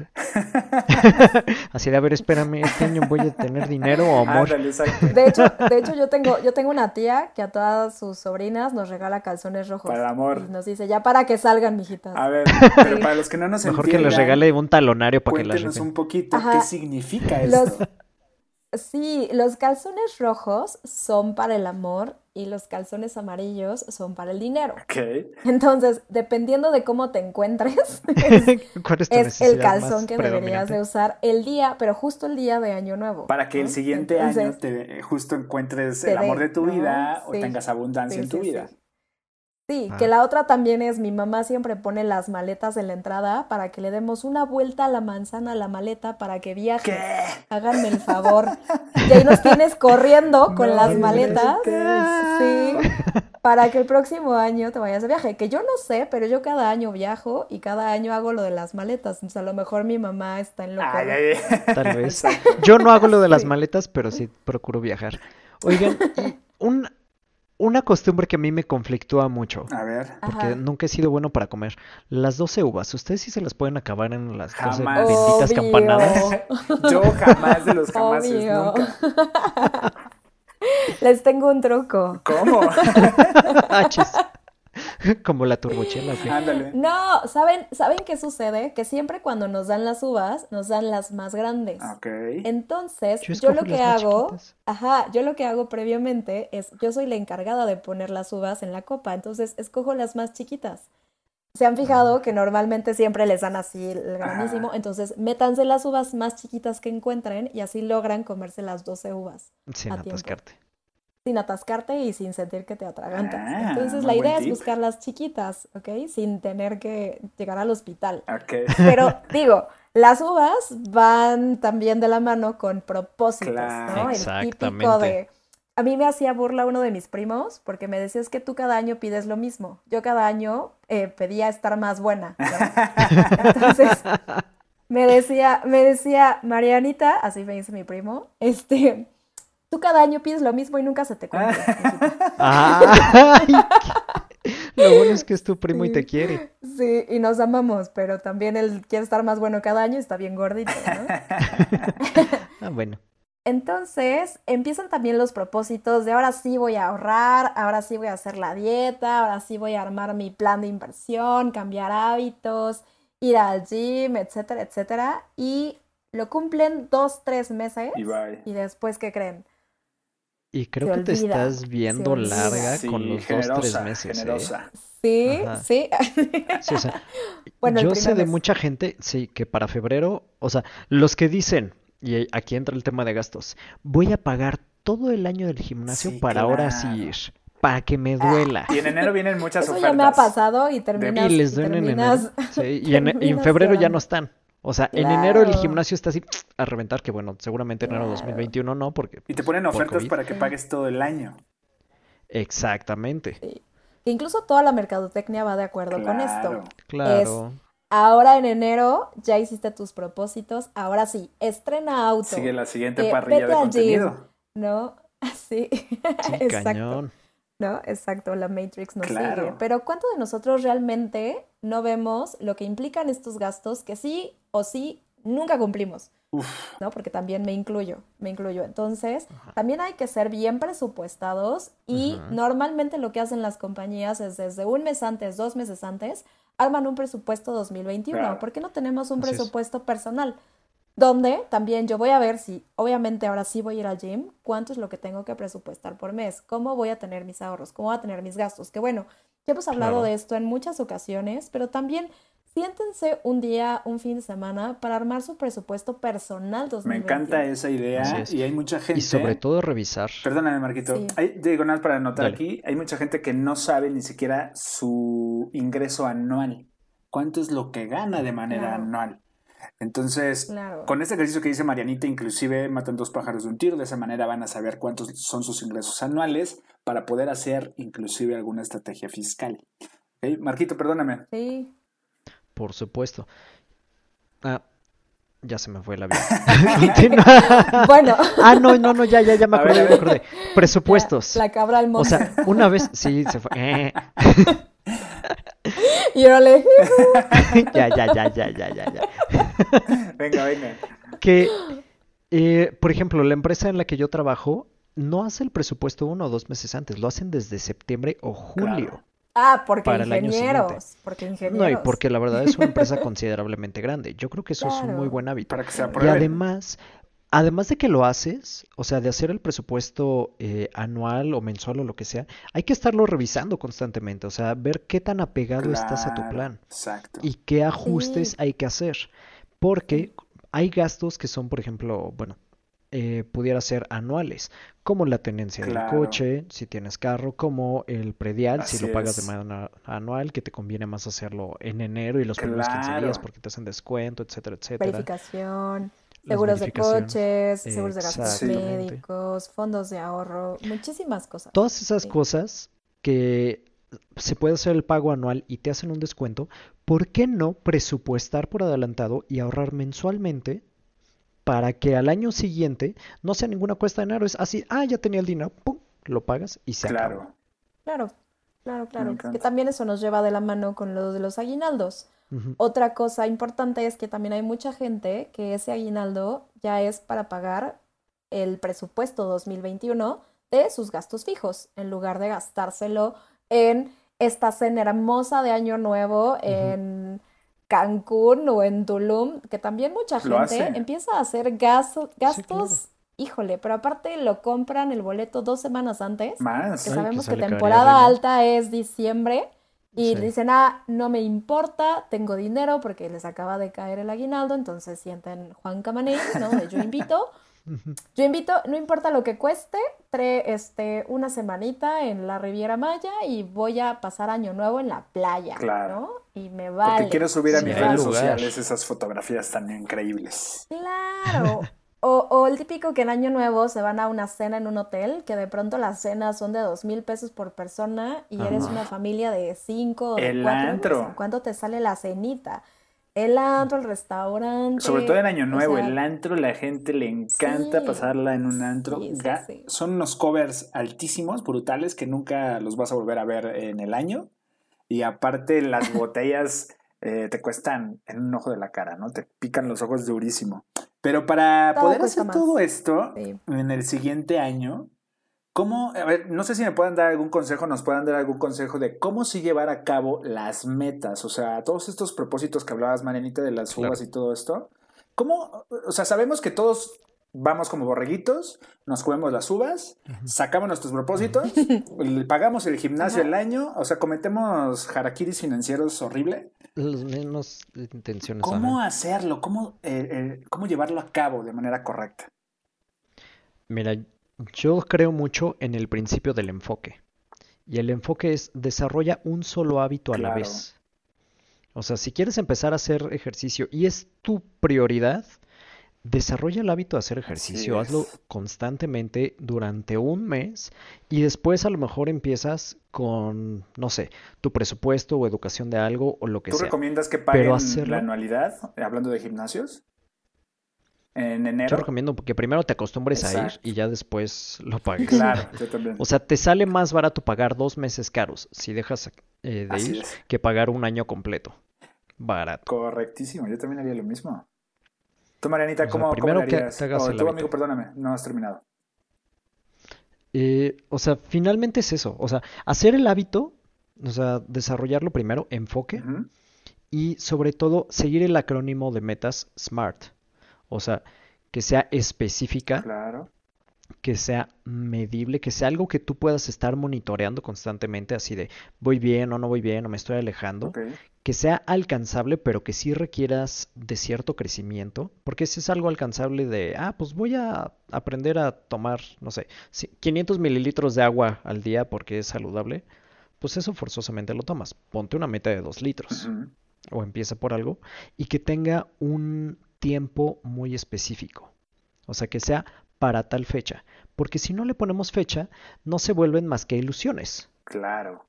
Así de, a ver, espérame, este año voy a tener dinero o amor.
de hecho, de hecho yo tengo, yo tengo una tía que a todas sus sobrinas nos regala calzones rojos.
Para el amor.
Y nos dice, ya para que salgan, mijitas.
A ver, pero para los que no nos
Mejor que les regale un talonario para que las
un poquito qué significa esto.
Sí, los calzones rojos son para el amor y los calzones amarillos son para el dinero.
Ok.
Entonces, dependiendo de cómo te encuentres, es, el calzón que deberías de usar el día, pero justo el día de Año Nuevo.
Para que el siguiente año te justo encuentres el amor de tu vida o tengas abundancia en tu vida.
Sí, que la otra también es, mi mamá siempre pone las maletas en la entrada para que le demos una vuelta a la manzana a la maleta para que viaje.
¿Qué?
Háganme el favor. Y ahí nos tienes corriendo con las maletas. Sí. Para que el próximo año te vayas de viaje. Que yo no sé, pero yo cada año viajo y cada año hago lo de las maletas. Entonces a lo mejor mi mamá está en lo
ay,
Tal vez. Yo no hago lo de las maletas, pero sí procuro viajar. Oigan, un una costumbre que a mí me conflictúa mucho.
A ver.
Porque nunca he sido bueno para comer. Las 12 uvas, ¿ustedes sí se las pueden acabar en las 12 benditas campanadas?
Yo jamás de los jamás nunca.
Les tengo un truco.
¿Cómo?
Como la turbochela.
Ándale.
No, ¿saben, ¿saben qué sucede? Que siempre cuando nos dan las uvas, nos dan las más grandes.
Ok.
Entonces, yo, lo que hago, ajá, yo lo que hago previamente es, yo soy la encargada de poner las uvas en la copa, entonces escojo las más chiquitas. Se han fijado ah. que normalmente siempre les dan así el granísimo, entonces métanse las uvas más chiquitas que encuentren y así logran comerse las 12 uvas.
Sin atascarte
sin atascarte y sin sentir que te atragantas. Ah, Entonces la idea es buscar las chiquitas, ¿ok? Sin tener que llegar al hospital.
Okay.
Pero digo, las uvas van también de la mano con propósitos, ¿no? El típico de... A mí me hacía burla uno de mis primos porque me decía es que tú cada año pides lo mismo. Yo cada año eh, pedía estar más buena. Entonces me decía, me decía Marianita, así me dice mi primo, este, tú cada año pides lo mismo y nunca se te cumple.
lo bueno es que es tu primo y te quiere.
Sí, y nos amamos, pero también él quiere estar más bueno cada año y está bien gordito, ¿no?
ah, bueno.
Entonces empiezan también los propósitos de ahora sí voy a ahorrar, ahora sí voy a hacer la dieta, ahora sí voy a armar mi plan de inversión, cambiar hábitos, ir al gym, etcétera, etcétera. Y lo cumplen dos, tres meses.
Y,
y después, ¿qué creen?
Y creo que te estás viendo larga con los dos, tres meses. ¿eh?
Sí, sí.
sí o sea, yo sé de mucha gente, sí, que para febrero, o sea, los que dicen, y aquí entra el tema de gastos, voy a pagar todo el año del gimnasio para ahora sí ir. Para que me duela.
y en enero vienen muchas
Eso
ofertas.
ya me ha pasado y terminas.
Y les duelen en enero. Sí, y en febrero ya no están. O sea, en enero el gimnasio está así a reventar, que bueno, seguramente en enero 2021 no, porque...
Y te ponen ofertas para que pagues todo el año.
Exactamente.
Sí. Incluso toda la mercadotecnia va de acuerdo con esto.
Claro.
ahora en enero ya hiciste tus propósitos, ahora sí, estrena auto.
Sigue la siguiente eh, parrilla de contenido.
¿No? Sí, exacto. ¿No? Exacto, la Matrix nos sigue. Pero ¿cuánto de nosotros realmente no vemos lo que implican estos gastos que sí o sí nunca cumplimos? ¿No? Porque también me incluyo, me incluyo. Entonces, también hay que ser bien presupuestados y normalmente lo que hacen las compañías es desde un mes antes, dos meses antes, arman un presupuesto 2021. ¿Por qué no tenemos un presupuesto personal? Donde también yo voy a ver si, obviamente ahora sí voy a ir al gym, cuánto es lo que tengo que presupuestar por mes, cómo voy a tener mis ahorros, cómo voy a tener mis gastos. Que bueno, ya hemos hablado de esto en muchas ocasiones, pero también siéntense un día, un fin de semana para armar su presupuesto personal 2020.
Me encanta esa idea y hay mucha gente.
Y sobre todo revisar.
Perdóname, Marquito. Hay, digo nada para anotar aquí. Hay mucha gente que no sabe ni siquiera su ingreso anual. ¿Cuánto es lo que gana de manera anual? Entonces, con este ejercicio que dice Marianita, inclusive matan dos pájaros de un tiro, de esa manera van a saber cuántos son sus ingresos anuales para poder hacer inclusive alguna estrategia fiscal. Marquito, perdóname.
Sí.
Por supuesto. Ah, ya se me fue la vida.
bueno.
Ah, no, no, no, ya, ya, ya me acordé, me acordé. Presupuestos.
La, cabra al
monte. O sea, una vez, sí, se fue. Eh.
y yo le
ya, ya, ya, ya, ya, ya, ya.
venga, venga.
Que, eh, por ejemplo, la empresa en la que yo trabajo no hace el presupuesto uno o dos meses antes, lo hacen desde septiembre o julio.
Ah, porque ingenieros, porque ingenieros.
No, y porque la verdad es una empresa considerablemente grande. Yo creo que eso es un muy buen hábito.
Para que se
y además, además de que lo haces, o sea, de hacer el presupuesto eh, anual o mensual o lo que sea, hay que estarlo revisando constantemente, o sea, ver qué tan apegado estás a tu plan
exacto.
y qué ajustes hay que hacer, porque hay gastos que son, por ejemplo, bueno, eh, pudiera ser anuales, como la tenencia del coche, si tienes carro, como el predial, si lo pagas de manera anual, que te conviene más hacerlo en enero y los primeros 15 días porque te hacen descuento, etcétera, etcétera.
Verificación, seguros de coches, seguros de gastos médicos, fondos de ahorro, muchísimas cosas.
Todas esas cosas que se puede hacer el pago anual y te hacen un descuento, ¿por qué no presupuestar por adelantado y ahorrar mensualmente para que al año siguiente no sea ninguna cuesta de dinero. Es así, ah, ya tenía el dinero, pum, lo pagas y se
claro.
acabó.
Claro, claro, claro. Que también eso nos lleva de la mano con lo de los aguinaldos. Otra cosa importante es que también hay mucha gente que ese aguinaldo ya es para pagar el presupuesto 2021 de sus gastos fijos, en lugar de gastárselo en esta cena hermosa de Año Nuevo, en Cancún o en Tulum, que también mucha gente empieza a hacer gastos, híjole, pero aparte lo compran el boleto dos semanas antes.
Más.
Que sabemos que, temporada alta es diciembre. Y dicen, ah, no me importa, tengo dinero porque les acaba de caer el aguinaldo, entonces sienten Juan Camané, ¿no? De yo invito. Yo invito, no importa lo que cueste, tre, este, una semanita en la Riviera Maya y voy a pasar año nuevo en la playa, claro. ¿no? Y me vale.
Porque quiero subir a mis redes sociales esas fotografías tan increíbles.
Claro. O, o, el típico que en Año Nuevo se van a una cena en un hotel, que de pronto las cenas son de dos mil pesos por persona y eres una familia de cinco o de
el
cuatro.
Antro.
¿Cuánto te sale la cenita? El antro, el restaurante.
Sobre todo en Año Nuevo, el antro, la gente le encanta pasarla en un antro. Son unos covers altísimos, brutales, que nunca los vas a volver a ver en el año. Y aparte, las botellas eh, te cuestan en un ojo de la cara, ¿no? Te pican los ojos durísimo. Pero para poder hacer todo esto en el siguiente año, ¿Cómo, a ver, no sé si me puedan dar algún consejo, nos puedan dar algún consejo de cómo sí llevar a cabo las metas, o sea, todos estos propósitos que hablabas, Marianita, de las uvas y todo esto, ¿cómo, o sea, sabemos que todos vamos como borreguitos, nos comemos las uvas, sacamos nuestros propósitos, pagamos el gimnasio el año, o sea, cometemos harakiris financieros horrible.
Los mismos intenciones.
¿Cómo hacerlo? ¿Cómo, eh, eh, ¿Cómo llevarlo a cabo de manera correcta?
Mira, yo creo mucho en el principio del enfoque. Y el enfoque es desarrolla un solo hábito a la vez. O sea, si quieres empezar a hacer ejercicio y es tu prioridad, desarrolla el hábito de hacer ejercicio, hazlo constantemente durante un mes y después a lo mejor empiezas con, no sé, tu presupuesto o educación de algo o lo que sea.
¿Tú recomiendas que paguen la anualidad, hablando de gimnasios? En enero.
Yo recomiendo que primero te acostumbres a ir y ya después lo pagues.
Claro, yo también.
O sea, te sale más barato pagar dos meses caros si dejas eh, de ir que pagar un año completo. Barato.
Correctísimo, yo también haría lo mismo. Tú, Marianita, ¿cómo, primero que te hagas oh, tú, amigo, perdóname, no has terminado.
Eh, o sea, finalmente es eso. O sea, hacer el hábito, o sea, desarrollarlo primero, enfoque, y sobre todo seguir el acrónimo de metas SMART. O sea, que sea específica.
Claro
que sea medible, que sea algo que tú puedas estar monitoreando constantemente, así de voy bien o no voy bien o me estoy alejando, que sea alcanzable, pero que sí requieras de cierto crecimiento, porque si es algo alcanzable de, ah, pues voy a aprender a tomar, no sé, 500 mililitros de agua al día porque es saludable, pues eso forzosamente lo tomas. Ponte una meta de 2 litros o empieza por algo y que tenga un tiempo muy específico. O sea, que sea para tal fecha, porque si no le ponemos fecha, no se vuelven más que ilusiones.
Claro.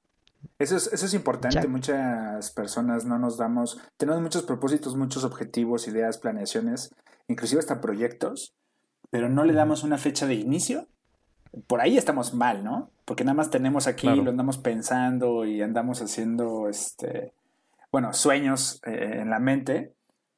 Eso es, eso es importante. Muchas personas no nos damos, tenemos muchos propósitos, muchos objetivos, ideas, planeaciones, inclusive hasta proyectos, pero no le damos una fecha de inicio. Por ahí estamos mal, ¿no? Porque nada más tenemos aquí, lo andamos pensando y andamos haciendo, este, bueno, sueños eh, en la mente,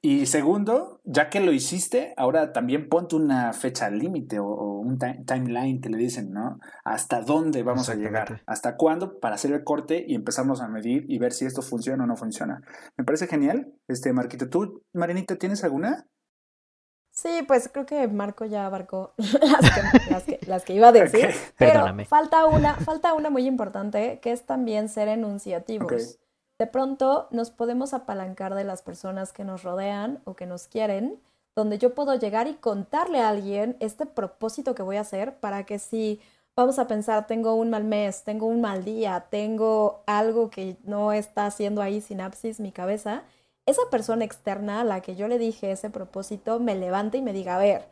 y segundo, ya que lo hiciste, ahora también ponte una fecha límite o, un timeline que le dicen, ¿no? ¿Hasta dónde vamos a llegar? ¿Hasta cuándo? Para hacer el corte y empezamos a medir y ver si esto funciona o no funciona. Me parece genial, este Marquito. ¿Tú, Marinita, tienes alguna?
Sí, pues creo que Marco ya abarcó las que, iba a decir. Pero falta una, falta una muy importante, que es también ser enunciativos de pronto nos podemos apalancar de las personas que nos rodean o que nos quieren, donde yo puedo llegar y contarle a alguien este propósito que voy a hacer para que si vamos a pensar, tengo un mal mes, tengo un mal día, tengo algo que no está haciendo ahí sinapsis mi cabeza, esa persona externa a la que yo le dije ese propósito me levante y me diga, a ver,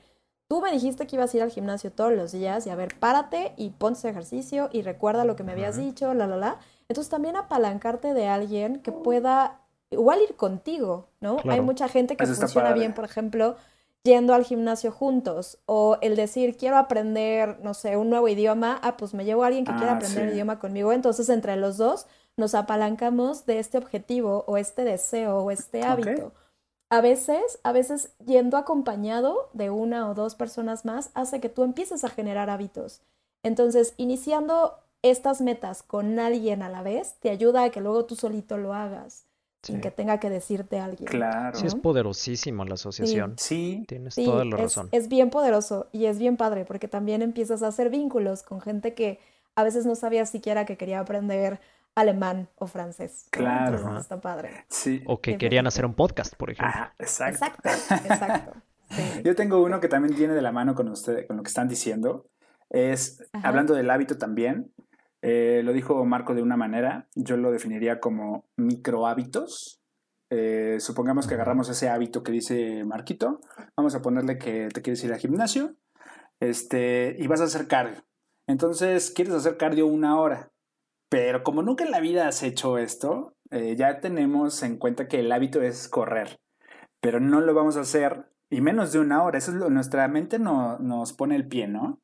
tú me dijiste que ibas a ir al gimnasio todos los días y a ver, párate y ponte ese ejercicio y recuerda lo que me habías dicho, la, la, la. Entonces también apalancarte de alguien que pueda igual ir contigo, ¿no? Hay mucha gente que funciona bien, por ejemplo, yendo al gimnasio juntos o el decir quiero aprender, no sé, un nuevo idioma, ah, pues me llevo a alguien que quiera ah, aprender el idioma conmigo, entonces entre los dos nos apalancamos de este objetivo o este deseo o este hábito. A veces, a veces yendo acompañado de una o dos personas más hace que tú empieces a generar hábitos. Entonces, iniciando estas metas con alguien a la vez te ayuda a que luego tú solito lo hagas. Sin que tenga que decirte alguien.
Claro.
Sí, es poderosísimo la asociación.
Sí.
Tienes toda la razón.
Es bien poderoso y es bien padre porque también empiezas a hacer vínculos con gente que a veces no sabías siquiera que quería aprender alemán o francés.
Claro.
está padre.
Sí.
O que querían hacer un podcast, por ejemplo.
Ah, exacto.
Exacto, exacto.
Yo tengo uno que también tiene de la mano con usted, con lo que están diciendo. Es, hablando del hábito también, eh, lo dijo Marco de una manera, yo lo definiría como micro hábitos. Eh, supongamos que agarramos ese hábito que dice Marquito, vamos a ponerle que te quieres ir al gimnasio este, y vas a hacer cardio. Entonces, quieres hacer cardio una hora, pero como nunca en la vida has hecho esto, eh, ya tenemos en cuenta que el hábito es correr, pero no lo vamos a hacer y menos de una hora. Eso es lo, nuestra mente no, nos pone el pie, ¿no?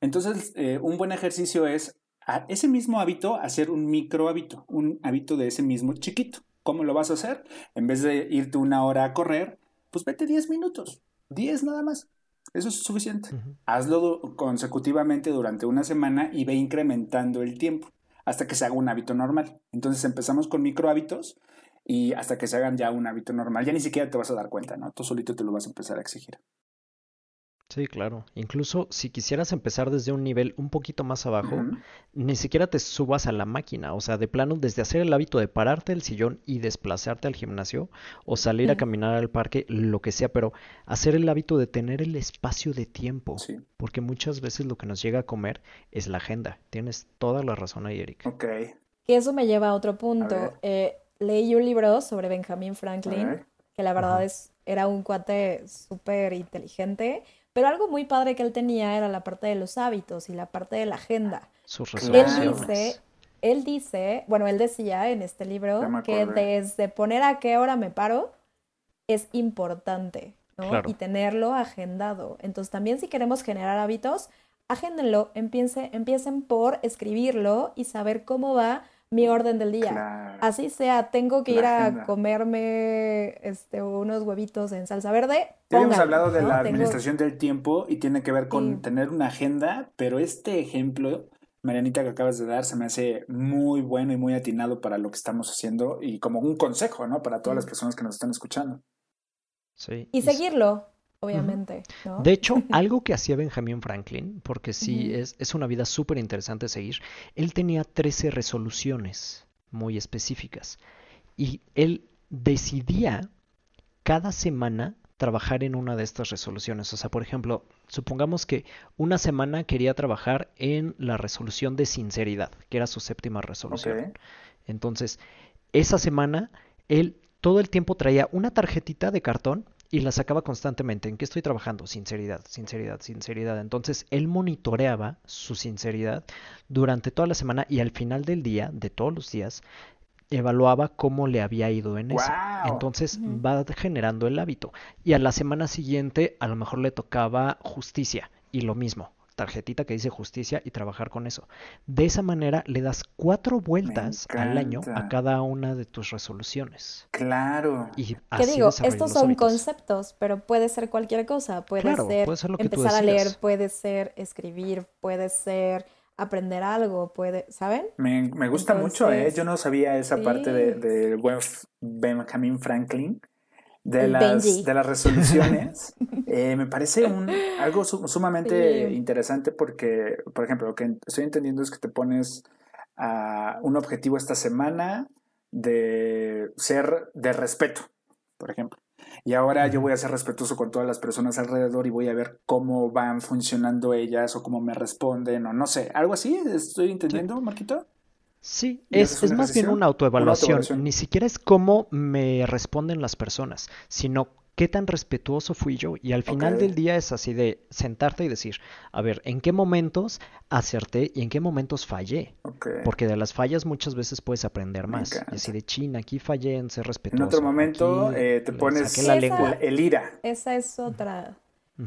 Entonces, un buen ejercicio es ese mismo hábito hacer un micro hábito, un hábito de ese mismo chiquito. ¿Cómo lo vas a hacer? En vez de irte una hora a correr, pues vete 10 minutos, 10 nada más. Eso es suficiente. Hazlo consecutivamente durante una semana y ve incrementando el tiempo hasta que se haga un hábito normal. Entonces empezamos con micro hábitos y hasta que se hagan ya un hábito normal. Ya ni siquiera te vas a dar cuenta, ¿no? Tú solito te lo vas a empezar a exigir.
Sí, claro. Incluso si quisieras empezar desde un nivel un poquito más abajo, ni siquiera te subas a la máquina. O sea, de plano, desde hacer el hábito de pararte del sillón y desplazarte al gimnasio o salir a caminar al parque, lo que sea, pero hacer el hábito de tener el espacio de tiempo. Porque muchas veces lo que nos llega a comer es la agenda. Tienes toda la razón ahí, Eric.
Ok.
Que eso me lleva a otro punto. Eh, leí un libro sobre Benjamin Franklin, que la verdad es, era un cuate súper inteligente pero algo muy padre que él tenía era la parte de los hábitos y la parte de la agenda.
Sus
Él dice, él dice, bueno, él decía en este libro que desde poner a qué hora me paro es importante, ¿no? Y tenerlo agendado. Entonces también si queremos generar hábitos, agéndenlo, empiece, empiecen por escribirlo y saber cómo va mi orden del día. Así sea, tengo que ir a comerme este, unos huevitos en salsa verde.
Ya hemos hablado de la administración del tiempo y tiene que ver con tener una agenda, pero este ejemplo, Marianita, que acabas de dar, se me hace muy bueno y muy atinado para lo que estamos haciendo y como un consejo, ¿no? Para todas las personas que nos están escuchando.
Sí.
Y seguirlo. Obviamente.
De hecho, algo que hacía Benjamin Franklin, porque sí es, es una vida súper interesante seguir, él tenía 13 resoluciones muy específicas y él decidía cada semana trabajar en una de estas resoluciones. O sea, por ejemplo, supongamos que una semana quería trabajar en la resolución de sinceridad, que era su séptima resolución. Entonces, esa semana él todo el tiempo traía una tarjetita de cartón y la sacaba constantemente. ¿En qué estoy trabajando? Sinceridad, sinceridad, sinceridad. Entonces él monitoreaba su sinceridad durante toda la semana y al final del día, de todos los días, evaluaba cómo le había ido en eso. Entonces va generando el hábito. Y a la semana siguiente a lo mejor le tocaba justicia y lo mismo tarjetita que dice justicia y trabajar con eso. De esa manera le das cuatro vueltas al año a cada una de tus resoluciones.
Claro.
Y ¿Qué digo? Estos son conceptos, pero puede ser cualquier cosa. Puede, ser, empezar a leer, puede ser escribir, puede ser aprender algo, puede, ¿saben?
Me, gusta mucho, ¿eh? Yo no sabía esa parte de, de Benjamin Franklin de las, de las resoluciones, eh, me parece un, algo sumamente interesante porque, por ejemplo, lo que estoy entendiendo es que te pones a un objetivo esta semana de ser de respeto, por ejemplo. Y ahora yo voy a ser respetuoso con todas las personas alrededor y voy a ver cómo van funcionando ellas o cómo me responden o no sé, algo así, ¿estoy entendiendo, Marquito?
Sí, es, es más bien una autoevaluación. Ni siquiera es cómo me responden las personas, sino qué tan respetuoso fui yo. Y al final del día es así de sentarte y decir, a ver, ¿en qué momentos acerté y en qué momentos fallé? Porque de las fallas muchas veces puedes aprender más. Y así de China, aquí fallé en ser respetuoso.
En otro momento eh, te pones la lengua. el ira.
Esa es otra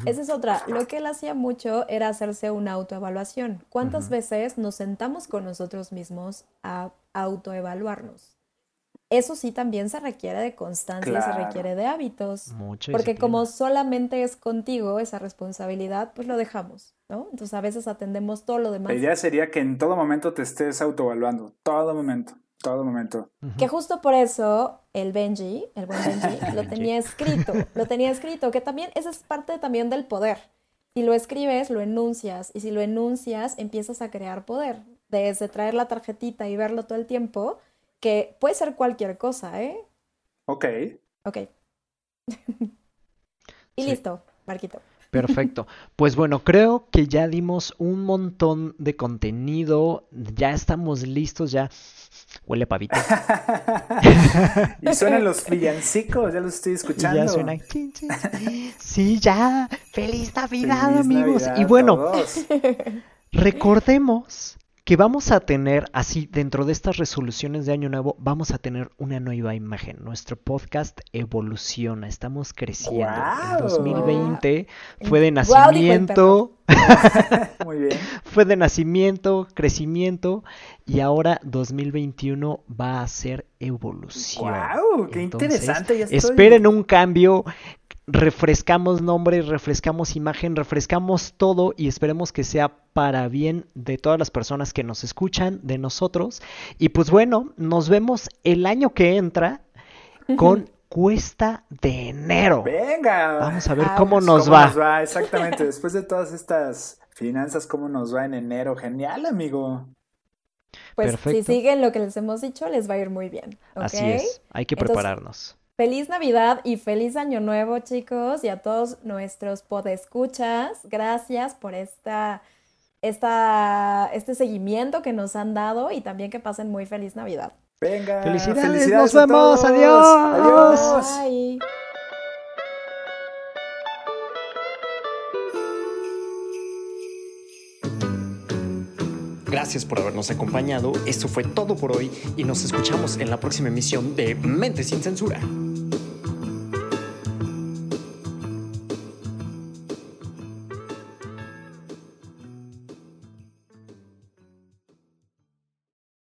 esa es otra. Lo que él hacía mucho era hacerse una autoevaluación. ¿Cuántas veces nos sentamos con nosotros mismos a autoevaluarnos? Eso sí también se requiere de constancia, se requiere de hábitos. porque como solamente es contigo esa responsabilidad, pues lo dejamos, ¿no? Entonces a veces atendemos todo lo demás.
La idea sería que en todo momento te estés autoevaluando, todo momento todo momento.
Que justo por eso el Benji, el buen Benji, lo tenía escrito, lo tenía escrito, que también esa es parte también del poder. Si lo escribes, lo enuncias, y si lo enuncias, empiezas a crear poder. Desde traer la tarjetita y verlo todo el tiempo, que puede ser cualquier cosa, ¿eh?
Ok.
Ok. y listo, Marquito.
Perfecto. Pues bueno, creo que ya dimos un montón de contenido, ya estamos listos, ya huele pavito.
y suenan los villancicos, ya los estoy escuchando. ya suena.
Sí, ya. Feliz Navidad, amigos. y bueno, recordemos que vamos a tener, así, dentro de estas resoluciones de Año Nuevo, vamos a tener una nueva imagen. Nuestro podcast evoluciona, estamos creciendo. El 2020 fue de nacimiento. Muy bien. fue de nacimiento, crecimiento, y ahora 2021 va a ser evolución.
¡Wow! ¡Qué interesante!
Esperen un cambio refrescamos nombre, refrescamos imagen, refrescamos todo y esperemos que sea para bien de todas las personas que nos escuchan, de nosotros. Y pues bueno, nos vemos el año que entra con Cuesta de Enero.
Venga.
Vamos a ver cómo, nos, va.
nos va. Exactamente, después de todas estas finanzas, cómo nos va en enero. Genial, amigo.
Pues si siguen lo que les hemos dicho, les va a ir muy bien.
Así es, hay que prepararnos.
Feliz Navidad y feliz Año Nuevo, chicos, y a todos nuestros podescuchas. Gracias por esta, esta, este seguimiento que nos han dado y también que pasen muy feliz Navidad.
Venga,
felicidades, nos vemos, adiós. Adiós. Gracias por habernos acompañado. Esto fue todo por hoy y nos escuchamos en la próxima emisión de Mente sin Censura.